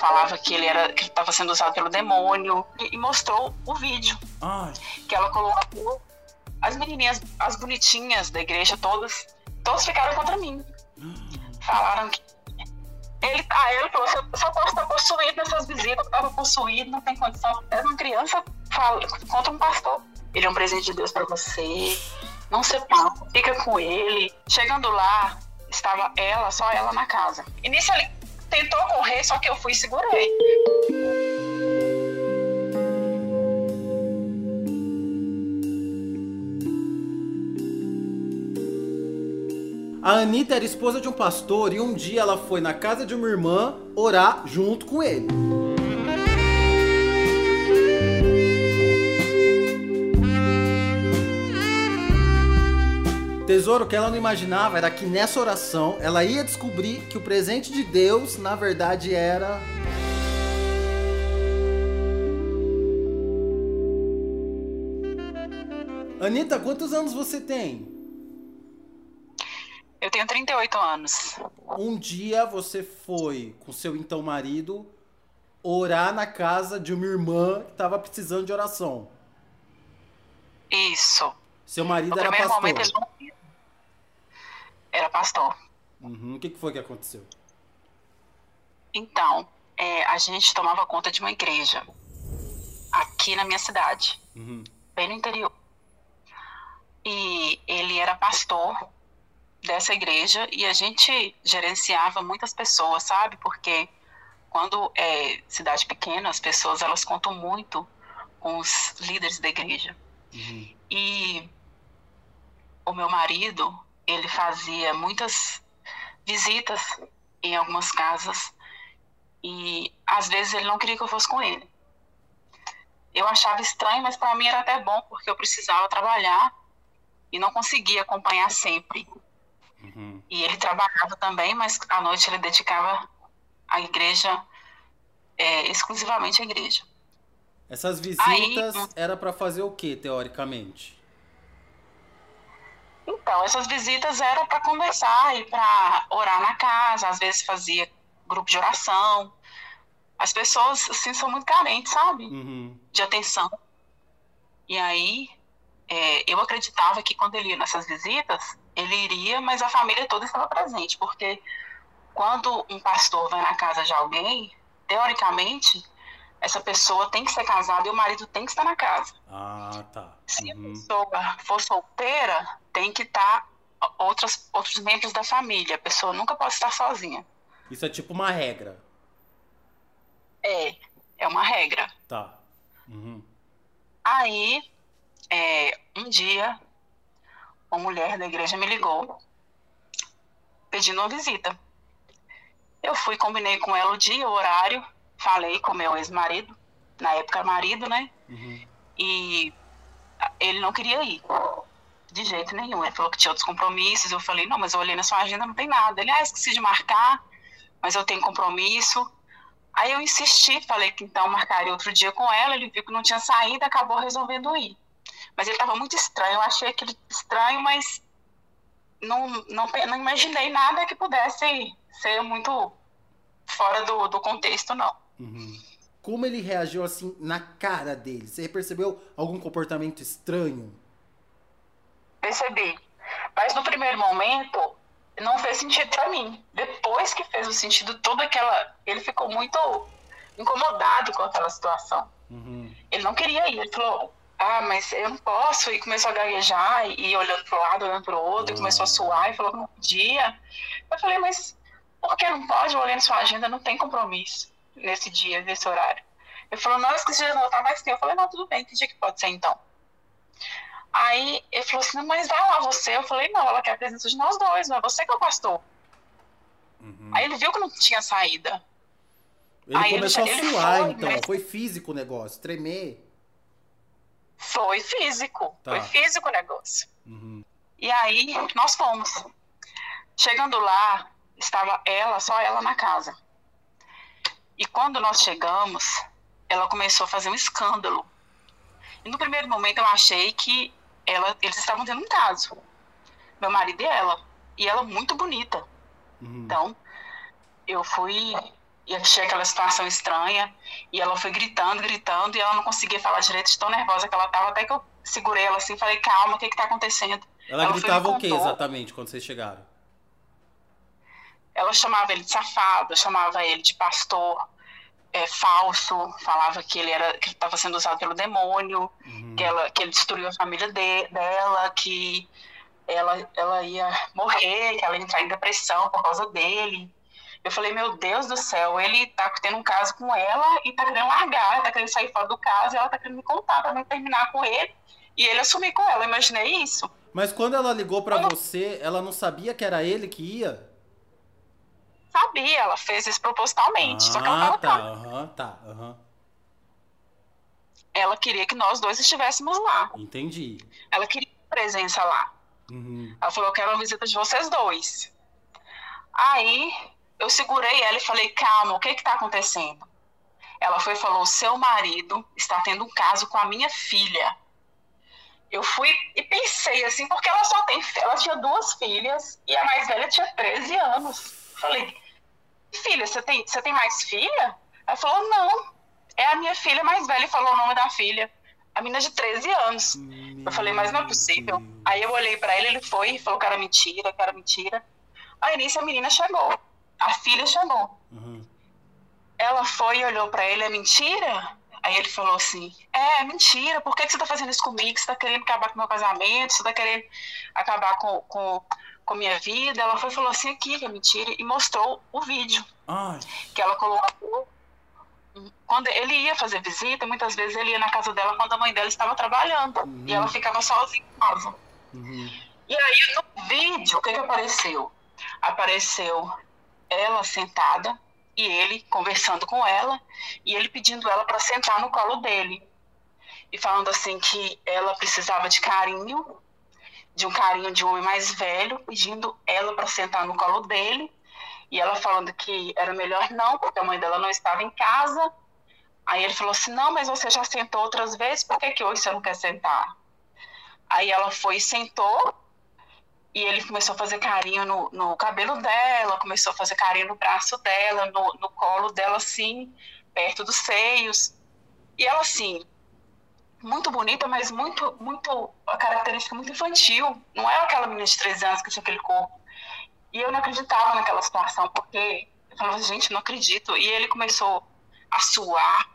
falava que ele era que estava sendo usado pelo demônio e, e mostrou o vídeo Ai. que ela colocou as menininhas, as bonitinhas da igreja todas, todos ficaram contra mim. Falaram que ele, ah, ele falou, eu só posso estar possuído nessas visitas, eu estava possuído, não tem condição. Era uma criança fala, contra um pastor. Ele é um presente de Deus para você. Não separa, fica com ele. Chegando lá, estava ela, só ela na casa. E nisso ele tentou correr, só que eu fui e segurei. A Anitta era esposa de um pastor e um dia ela foi na casa de uma irmã orar junto com ele. Tesouro que ela não imaginava era que nessa oração ela ia descobrir que o presente de Deus, na verdade, era. Anitta, quantos anos você tem? Eu tenho 38 anos. Um dia você foi com seu então marido orar na casa de uma irmã que estava precisando de oração. Isso. Seu marido No era primeiro pastor. momento ele não era pastor. Uhum. O que, que foi que aconteceu? Então, é, a gente tomava conta de uma igreja aqui na minha cidade, Uhum. bem no interior. E ele era pastor dessa igreja e a gente gerenciava muitas pessoas, sabe? Porque quando é cidade pequena, as pessoas elas contam muito com os líderes da igreja. Uhum. E o meu marido, ele fazia muitas visitas em algumas casas e às vezes ele não queria que eu fosse com ele. Eu achava estranho, mas para mim era até bom, porque eu precisava trabalhar e não conseguia acompanhar sempre. Uhum. E ele trabalhava também, mas à noite ele dedicava à igreja, é, exclusivamente à igreja. Essas visitas Aí- era pra fazer o que, teoricamente? Então, essas visitas eram para conversar e para orar na casa, às vezes fazia grupo de oração. As pessoas, assim, são muito carentes, sabe? Uhum. De atenção. E aí, é, eu acreditava que quando ele ia nessas visitas, ele iria, mas a família toda estava presente, porque quando um pastor vai na casa de alguém, teoricamente, essa pessoa tem que ser casada e o marido tem que estar na casa. Ah, tá. Se a Uhum. pessoa for solteira, tem que estar outras, outros membros da família. A pessoa nunca pode estar sozinha. Isso é tipo uma regra. É, é uma regra. Tá. Uhum. Aí, é, um dia, uma mulher da igreja me ligou pedindo uma visita. Eu fui, combinei com ela o dia, o horário, falei com meu ex-marido, na época marido, né? Uhum. E ele não queria ir. De jeito nenhum. Ele falou que tinha outros compromissos. Eu falei, não, mas eu olhei na sua agenda, não tem nada. Ele, ah, esqueci de marcar, mas eu tenho compromisso. Aí eu insisti, falei que então marcaria outro dia com ela. Ele viu que não tinha saído, acabou resolvendo ir. Mas ele estava muito estranho. Eu achei aquilo estranho, mas não, não, não imaginei nada que pudesse ser muito fora do, do contexto, não. Uhum. Como ele reagiu assim na cara dele? Você percebeu algum comportamento estranho? Percebi. Mas no primeiro momento não fez sentido pra mim. Depois que fez o sentido todo aquela, ele ficou muito incomodado com aquela situação. Uhum. Ele não queria ir. Ele falou: "Ah, mas eu não posso". E começou a gaguejar e, e olhando pro lado, olhando pro outro, e começou a suar e falou que não podia. Eu falei: "Mas por que não pode? Eu olhei na sua agenda, não tem compromisso nesse dia, nesse horário". Ele falou: "Não, esqueci de anotar, mas tem". Eu falei: "Não, tudo bem, que dia que pode ser então?". Aí ele falou assim, mas vai lá você. Eu falei, não, ela quer a presença de nós dois, não é você que é o pastor. Uhum. Aí ele viu que não tinha saída. Ele Aí ele começou já- a ele suar, foi, então. mas- Foi físico o negócio, tremer. Foi físico, Tá. foi físico o negócio. Uhum. E aí nós fomos. Chegando lá, estava ela, só ela na casa. E quando nós chegamos, ela começou a fazer um escândalo. E no primeiro momento eu achei que ela, eles estavam tendo um caso. Meu marido e ela. E ela muito bonita. Uhum. Então, eu fui E achei aquela situação estranha. E ela foi gritando, gritando, e ela não conseguia falar direito, de tão nervosa que ela estava. Até que eu segurei ela assim falei, calma, o que está acontecendo? Ela, ela gritava o que exatamente quando vocês chegaram? Ela chamava ele de safado, chamava ele de pastor é, falso, falava que ele era que estava sendo usado pelo demônio, uhum. que, ela, que ele destruiu a família de, dela, que ela, ela ia morrer, que ela ia entrar em depressão por causa dele. Eu falei, meu Deus do céu, ele tá tendo um caso com ela e tá querendo largar, tá querendo sair fora do caso, e ela tá querendo me contar pra não terminar com ele e ele assumir com ela. Eu imaginei isso. Mas quando ela ligou para você, ela não sabia que era ele que ia? Sabia, ela fez isso propositalmente. Ah, só que ela tava tá, aham, tá, aham. Ela queria que nós dois estivéssemos lá. Entendi. Ela queria presença lá. Uhum. Ela falou: Eu quero uma visita de vocês dois. Aí eu segurei ela e falei: Calma, o que que tá acontecendo? Ela foi e falou: Seu marido está tendo um caso com a minha filha. Eu fui e pensei assim, porque ela só tem. Ela tinha duas filhas e a mais velha tinha 13 anos. Falei: Filha, você tem, você tem mais filha? Ela falou: Não, é a minha filha mais velha e falou o nome da filha. A menina de 13 anos. Meu eu falei, mas não é possível. Deus. Aí eu olhei para ele, ele foi e falou que era mentira, que era mentira. Aí nisso a menina chegou. A filha chegou. Uhum. Ela foi e olhou para ele, é mentira? Aí ele falou assim: É, é mentira, por que, que você tá fazendo isso comigo? Você tá querendo acabar com o meu casamento? Você tá querendo acabar com, com, com minha vida? Ela foi falou assim: Aqui, que é mentira, e mostrou o vídeo. Ai. Que ela colocou quando ele ia fazer visita, muitas vezes ele ia na casa dela quando a mãe dela estava trabalhando. Uhum. E ela ficava sozinha em casa. Uhum. E aí, no vídeo, o que, que apareceu? Apareceu ela sentada e ele conversando com ela e ele pedindo ela para sentar no colo dele. E falando assim que ela precisava de carinho, de um carinho de um homem mais velho, pedindo ela para sentar no colo dele e ela falando que era melhor não, porque a mãe dela não estava em casa. Aí ele falou assim: Não, mas você já sentou outras vezes, por que, que hoje você não quer sentar? Aí ela foi e sentou, e ele começou a fazer carinho no, no cabelo dela, começou a fazer carinho no braço dela, no, no colo dela, assim, perto dos seios. E ela, assim, muito bonita, mas muito, muito, a característica muito infantil. Não é aquela menina de 13 anos que tinha aquele corpo e eu não acreditava naquela situação, porque eu falava, gente, não acredito. E ele começou a suar,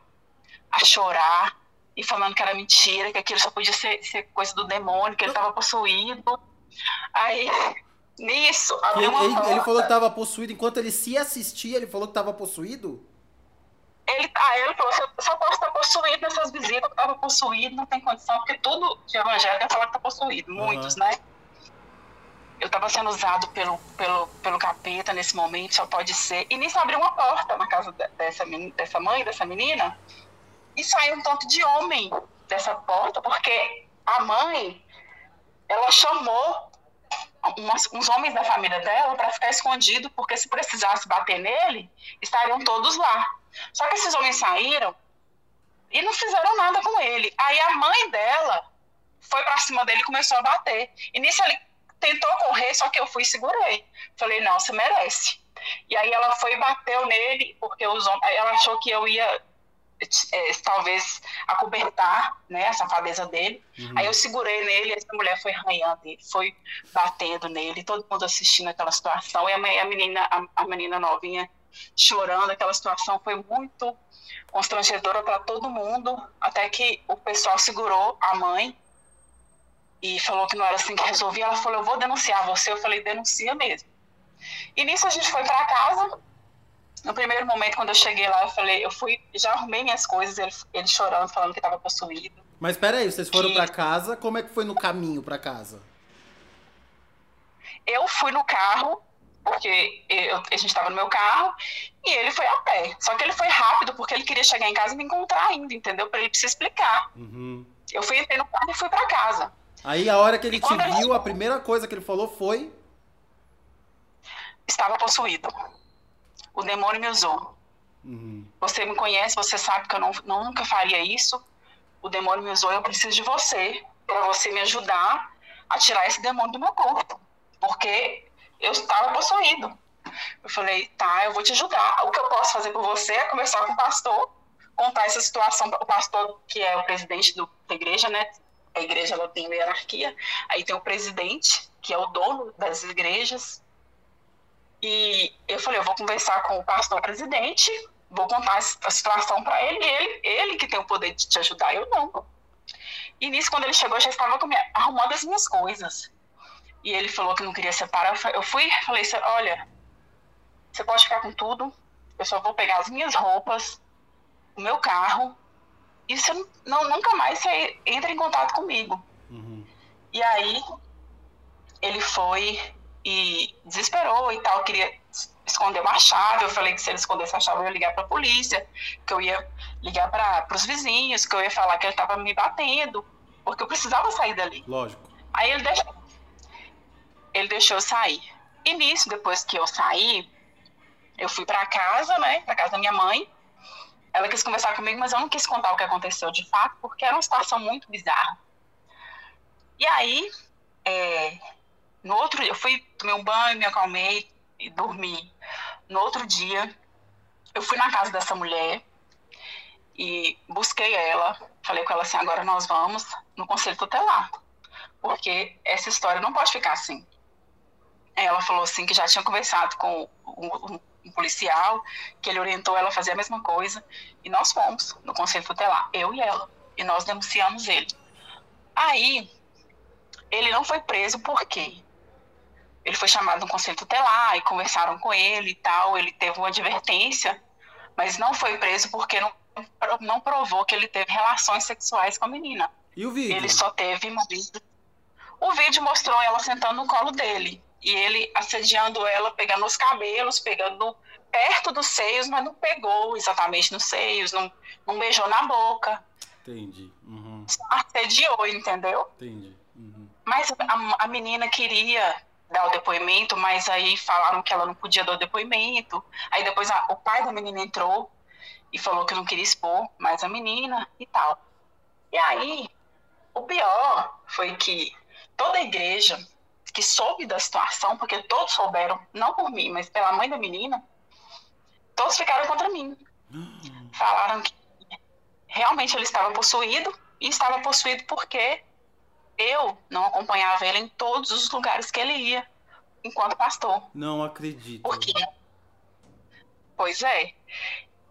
a chorar, e falando que era mentira, que aquilo só podia ser, ser coisa do demônio, que ele estava possuído. Aí, nisso, abriu ele, ele, ele, falou que estava possuído, enquanto ele se assistia, ele falou que estava possuído? Ele, ah, ele falou, eu só posso estar possuído nessas visitas, que estava possuído, não tem condição, porque tudo de evangélico é falar que está possuído, muitos, uhum. né? eu estava sendo usado pelo, pelo, pelo capeta nesse momento, só pode ser. E nisso abriu uma porta na casa dessa, dessa mãe, dessa menina, e saiu um tanto de homem dessa porta, porque a mãe, ela chamou umas, uns homens da família dela para ficar escondido, porque se precisasse bater nele, estariam todos lá. Só que esses homens saíram e não fizeram nada com ele. Aí a mãe dela foi para cima dele e começou a bater. E nisso ele tentou correr, só que eu fui e segurei. Falei, não, você merece. E aí ela foi e bateu nele, porque os ela achou que eu ia é, talvez acobertar né, a safadeza dele. Uhum. Aí eu segurei nele, essa mulher foi arranhando ele, foi batendo nele, todo mundo assistindo aquela situação. E a, a menina, a, a menina novinha chorando, aquela situação foi muito constrangedora para todo mundo, até que o pessoal segurou a mãe e falou que não era assim que resolvia. Ela falou: Eu vou denunciar você. Eu falei: Denuncia mesmo. E nisso a gente foi para casa. No primeiro momento, quando eu cheguei lá, eu falei: Eu fui, já arrumei minhas coisas. Ele, ele chorando, falando que estava possuído. Mas peraí, vocês foram que... para casa? Como é que foi no caminho para casa? Eu fui no carro, porque eu, a gente estava no meu carro, e ele foi a pé. Só que ele foi rápido, porque ele queria chegar em casa e me encontrar ainda, entendeu? Para ele se explicar. Uhum. Eu fui entrei no carro e fui para casa. Aí a hora que ele te viu, a primeira coisa que ele falou foi. Estava possuído. O demônio me usou. Uhum. Você me conhece, você sabe que eu não, nunca faria isso. O demônio me usou, eu preciso de você para você me ajudar a tirar esse demônio do meu corpo, porque eu estava possuído. Eu falei, tá, eu vou te ajudar. O que eu posso fazer por você é conversar com o pastor, contar essa situação o pastor, que é o presidente do, da igreja, né? A igreja ela tem uma hierarquia. Aí tem o presidente, que é o dono das igrejas. E eu falei, eu vou conversar com o pastor presidente, vou contar a situação para ele, ele, ele que tem o poder de te ajudar, eu não. E nisso, quando ele chegou, eu já estava arrumando as minhas coisas. E ele falou que não queria separar. Eu fui, falei, olha, você pode ficar com tudo, eu só vou pegar as minhas roupas, o meu carro, e você não, nunca mais você entra em contato comigo. Uhum. E aí, ele foi e desesperou e tal, queria esconder uma chave. Eu falei que se ele escondesse a chave, eu ia ligar para a polícia, que eu ia ligar para os vizinhos, que eu ia falar que ele estava me batendo, porque eu precisava sair dali. Lógico. Aí ele deixou, ele deixou eu sair. E nisso, depois que eu saí, eu fui para casa, né, para casa da minha mãe. Ela quis conversar comigo, mas eu não quis contar o que aconteceu de fato, porque era uma situação muito bizarra. E aí, é, no outro eu fui, tomei um banho, me acalmei e dormi. No outro dia, eu fui na casa dessa mulher e busquei ela. Falei com ela assim: agora nós vamos no conselho tutelar, porque essa história não pode ficar assim. Ela falou assim que já tinha conversado com um, um policial, que ele orientou ela a fazer a mesma coisa, e nós fomos no conselho tutelar, eu e ela, e nós denunciamos ele. Aí, ele não foi preso porque ele foi chamado no conselho tutelar e conversaram com ele e tal. Ele teve uma advertência, mas não foi preso porque não, não provou que ele teve relações sexuais com a menina. E o vídeo? Ele só teve O vídeo mostrou ela sentando no colo dele e ele assediando ela, pegando os cabelos, pegando perto dos seios, mas não pegou exatamente nos seios, não, não beijou na boca. Entendi. Uhum. Assediou, entendeu? Entendi. Uhum. Mas a, a menina queria dar o depoimento, mas aí falaram que ela não podia dar o depoimento. Aí depois a, o pai da menina entrou e falou que não queria expor mais a menina e tal. E aí, o pior foi que toda a igreja que soube da situação, porque todos souberam, não por mim, mas pela mãe da menina, todos ficaram contra mim. Falaram que realmente ele estava possuído e estava possuído porque eu não acompanhava ele em todos os lugares que ele ia, enquanto pastor. Não acredito. Por quê? Pois é.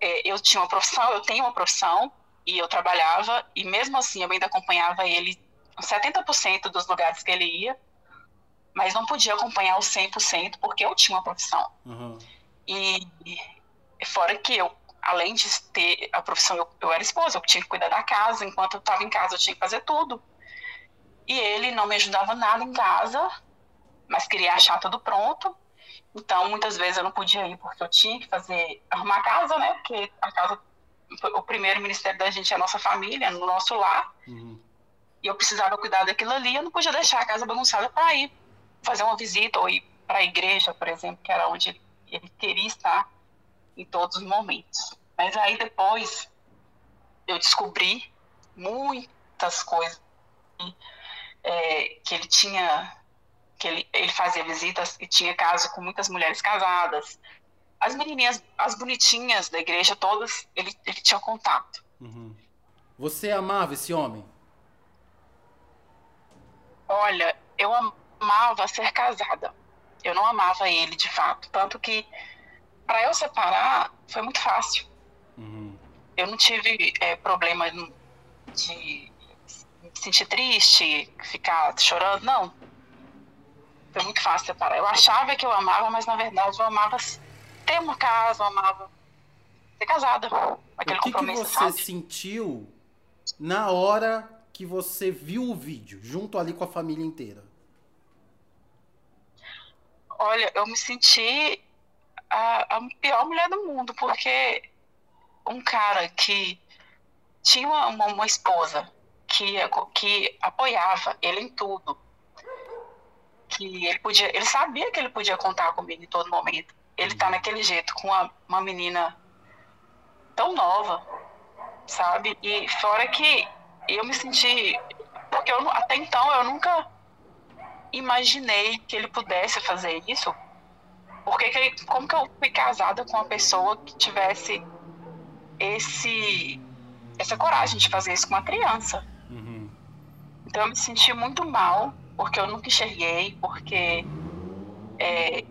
é. Eu tinha uma profissão, eu tenho uma profissão, e eu trabalhava, e mesmo assim eu ainda acompanhava ele 70% dos lugares que ele ia, mas não podia acompanhar os 100% porque eu tinha uma profissão. Uhum. E, e fora que eu, além de ter a profissão, eu, eu era esposa, eu tinha que cuidar da casa, enquanto eu estava em casa eu tinha que fazer tudo. E ele não me ajudava nada em casa, mas queria achar tudo pronto. Então, muitas vezes eu não podia ir porque eu tinha que fazer, arrumar a casa, né? Porque a casa, o primeiro ministério da gente é a nossa família, no nosso lar. Uhum. E eu precisava cuidar daquilo ali, eu não podia deixar a casa bagunçada para ir fazer uma visita ou ir para a igreja, por exemplo, que era onde ele queria estar em todos os momentos. Mas aí depois eu descobri muitas coisas é, que ele tinha, que ele, ele fazia visitas e tinha caso com muitas mulheres casadas. As menininhas, as bonitinhas da igreja, todas, ele, ele tinha contato. Uhum. Você amava esse homem? Olha, eu amava ser casada. Eu não amava ele, de fato. Tanto que, para eu separar, foi muito fácil. Uhum. Eu não tive é, problema de sentir triste, ficar chorando, não. Foi muito fácil separar. Eu achava que eu amava, mas na verdade eu amava ter uma casa, eu amava ser casada. Aquele o que, que você sabe? sentiu na hora que você viu o vídeo, junto ali com a família inteira? Olha, eu me senti a, a pior mulher do mundo, porque um cara que tinha uma, uma esposa que, que apoiava ele em tudo. Que ele podia, ele sabia que ele podia contar comigo em todo momento. Ele tá naquele jeito com uma, uma menina tão nova, sabe? E fora que eu me senti, porque eu, até então eu nunca imaginei que ele pudesse fazer isso Porque que, como que eu fui casada com uma pessoa que tivesse esse essa coragem de fazer isso com uma criança? Uhum. Então eu me senti muito mal, porque eu nunca enxerguei, porque é,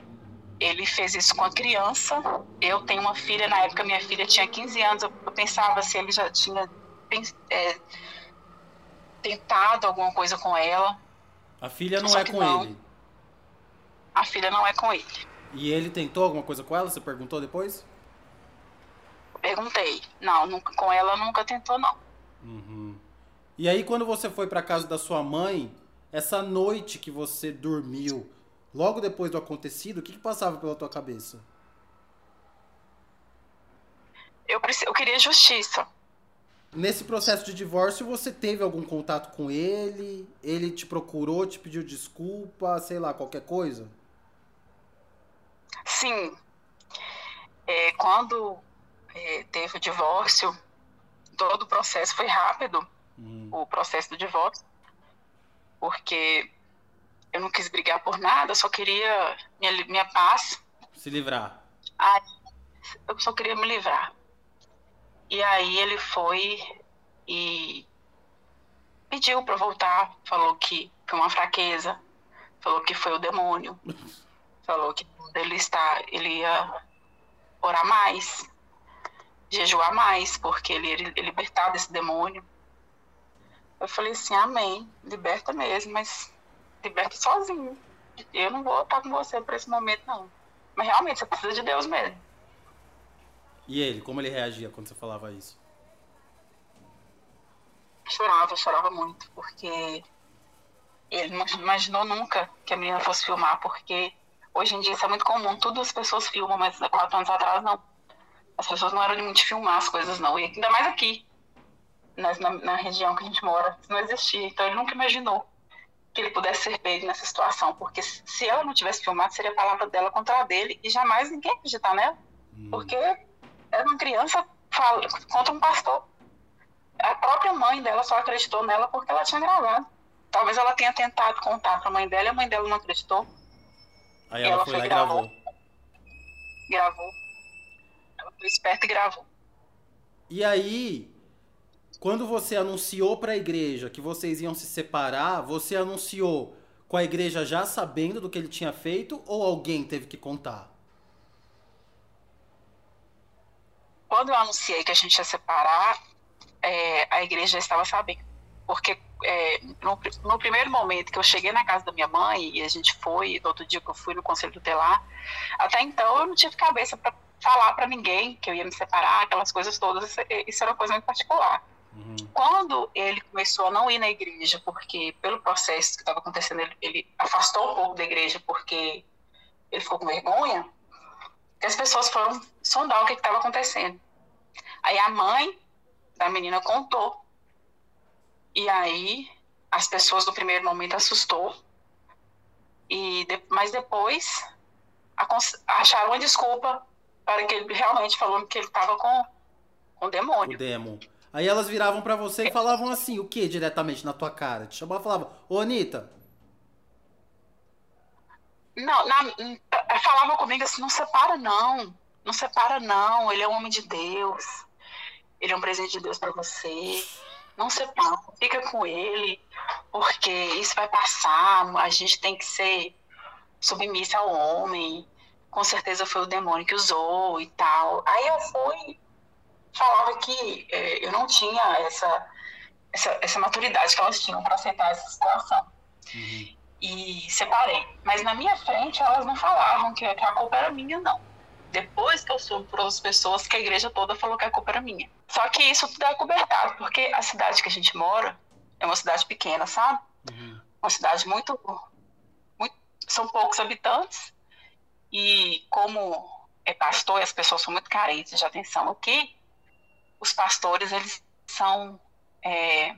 ele fez isso com a criança. Eu tenho uma filha, na época minha filha tinha 15 anos, eu, pensava se ele já tinha é, tentado alguma coisa com ela. A filha não Só é com não. ele? A filha não é com ele. E ele tentou alguma coisa com ela? Você perguntou depois? Perguntei. Não, nunca, com ela nunca tentou, não. Uhum. E aí, quando você foi para casa da sua mãe, essa noite que você dormiu, logo depois do acontecido, o que, que passava pela tua cabeça? Eu, eu queria justiça. Nesse processo de divórcio, você teve algum contato com ele? Ele te procurou, te pediu desculpa, sei lá, qualquer coisa? Sim. É, quando é, teve o divórcio, todo o processo foi rápido hum. o processo do divórcio, porque eu não quis brigar por nada, só queria minha, minha paz. Se livrar. Ai, eu só queria me livrar. E aí ele foi e pediu para voltar, falou que foi uma fraqueza, falou que foi o demônio, falou que ele está, ele ia orar mais, jejuar mais, porque ele ia libertar desse demônio. Eu falei assim, amém, liberta mesmo, mas liberta sozinho. Eu não vou estar com você para esse momento, não. Mas realmente, você precisa de Deus mesmo. E ele, como ele reagia quando você falava isso? Chorava, chorava muito, porque ele não imaginou nunca que a menina fosse filmar, porque hoje em dia isso é muito comum, tudo as pessoas filmam, mas há quatro anos atrás não. As pessoas não eram de muito filmar as coisas, não. E ainda mais aqui, na, na região que a gente mora, isso não existia. Então ele nunca imaginou que ele pudesse ser pego nessa situação, porque se ela não tivesse filmado, seria a palavra dela contra a dele, e jamais ninguém acreditar nela. Hum. Porque era uma criança fala, contra um pastor. A própria mãe dela só acreditou nela porque ela tinha gravado. Talvez ela tenha tentado contar para a mãe dela e a mãe dela não acreditou. Aí ela, ela foi lá e gravou. Gravou. Ela foi esperta e gravou. E aí, quando você anunciou para a igreja que vocês iam se separar, você anunciou com a igreja já sabendo do que ele tinha feito ou alguém teve que contar? Quando eu anunciei que a gente ia separar, é, a igreja já estava sabendo. Porque é, no, no, primeiro momento que eu cheguei na casa da minha mãe e a gente foi, no outro dia que eu fui no conselho tutelar, até então eu não tive cabeça para falar para ninguém que eu ia me separar, aquelas coisas todas. Isso, era uma coisa muito particular. Uhum. Quando ele começou a não ir na igreja, porque pelo processo que estava acontecendo, ele, ele afastou um pouco da igreja porque ele ficou com vergonha, que as pessoas foram sondar o que estava acontecendo. Aí a mãe da menina contou. E aí as pessoas no primeiro momento assustou. E de, mas depois acharam uma desculpa para que ele realmente falou que ele estava com, com o demônio. O demo. Aí elas viravam para você e falavam assim, o que diretamente na tua cara? Te chamavam e falavam, ô Anitta, não, na, falava comigo assim, não separa não, não separa não, ele é um homem de Deus, ele é um presente de Deus para você, não separa, fica com ele, porque isso vai passar, a gente tem que ser submissa ao homem, com certeza foi o demônio que usou e tal. Aí eu fui, falava que é, eu não tinha essa, essa, essa maturidade que elas tinham para aceitar essa situação. Uhum e separei. Mas na minha frente elas não falavam que, a culpa era minha, não. Depois que eu soube por outras pessoas que a igreja toda falou que a culpa era minha. Só que isso tudo é cobertado, porque a cidade que a gente mora é uma cidade pequena, sabe? Uhum. Uma cidade muito, muito. São poucos habitantes. E como é pastor e as pessoas são muito carentes de atenção aqui, os pastores, eles são é,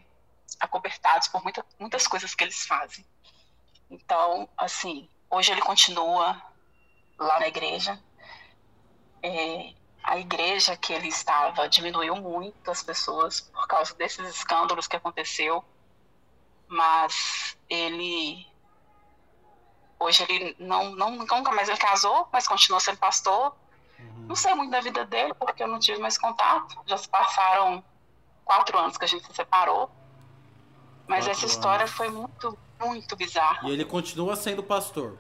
acobertados por muita, muitas coisas que eles fazem. Então, assim, hoje ele continua lá na igreja. É, a igreja que ele estava diminuiu muito as pessoas por causa desses escândalos que aconteceu, mas ele Hoje ele não, não nunca mais ele casou, mas continua sendo pastor. Uhum. Não sei muito da vida dele, porque eu não tive mais contato. Já se passaram quatro anos que a gente se separou. Mas quatro essa história anos. foi muito, muito bizarra. E ele continua sendo pastor?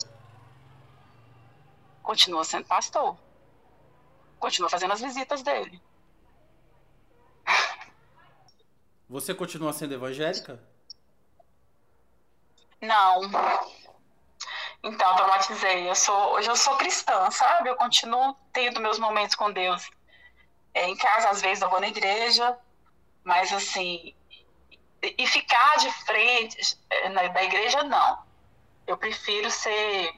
Continua sendo pastor. Continua fazendo as visitas dele. Você continua sendo evangélica? Não. Então, traumatizei. Eu sou, hoje eu sou cristã, sabe? Eu continuo tendo meus momentos com Deus. É, em casa, às vezes, eu vou na igreja, mas assim. E ficar de frente é, na, da igreja, não. Eu prefiro ser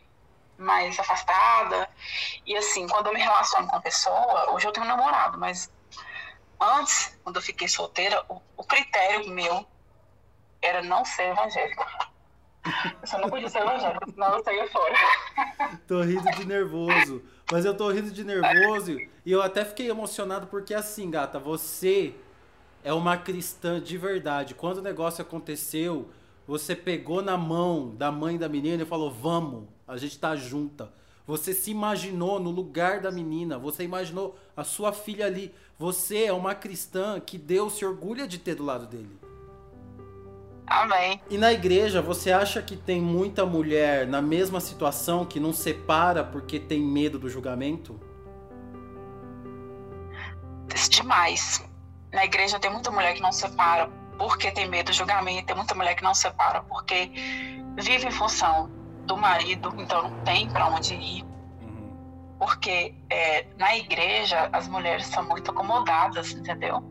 mais afastada. E assim, quando eu me relaciono com a pessoa, hoje eu tenho um namorado, mas antes, quando eu fiquei solteira, o, o critério meu era não ser evangélica. Eu só não podia ser evangélica, senão eu saía fora. tô rindo de nervoso. Mas eu tô rindo de nervoso e eu até fiquei emocionado porque assim, gata, você é uma cristã de verdade. Quando o negócio aconteceu, você pegou na mão da mãe da menina e falou: "Vamos, a gente tá junta". Você se imaginou no lugar da menina, você imaginou a sua filha ali. Você é uma cristã que Deus se orgulha de ter do lado dele. Amém. E na igreja, você acha que tem muita mulher na mesma situação que não separa porque tem medo do julgamento? Demais. Na igreja tem muita mulher que não separa porque tem medo do julgamento, tem muita mulher que não separa porque vive em função do marido, então não tem para onde ir. Uhum. Porque é, na igreja as mulheres são muito acomodadas, entendeu?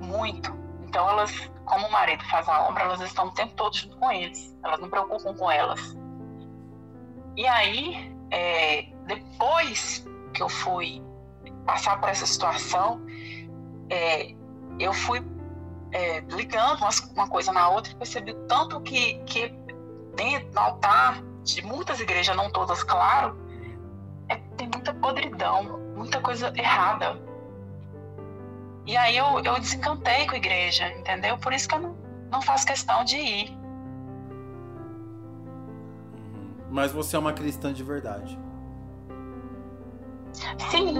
Muito. Então elas como o marido faz a obra, elas estão o tempo todo junto com eles. Elas não preocupam com elas. E aí, é, depois que eu fui passar por essa situação, é, eu fui é, ligando uma, uma, coisa na outra e percebi tanto que, que dentro do altar de muitas igrejas, não todas, claro, é, tem muita podridão, muita coisa errada e aí eu, eu desencantei com a igreja, entendeu? Por isso que eu não, não faço questão de ir. Mas você é uma cristã de verdade. Sim.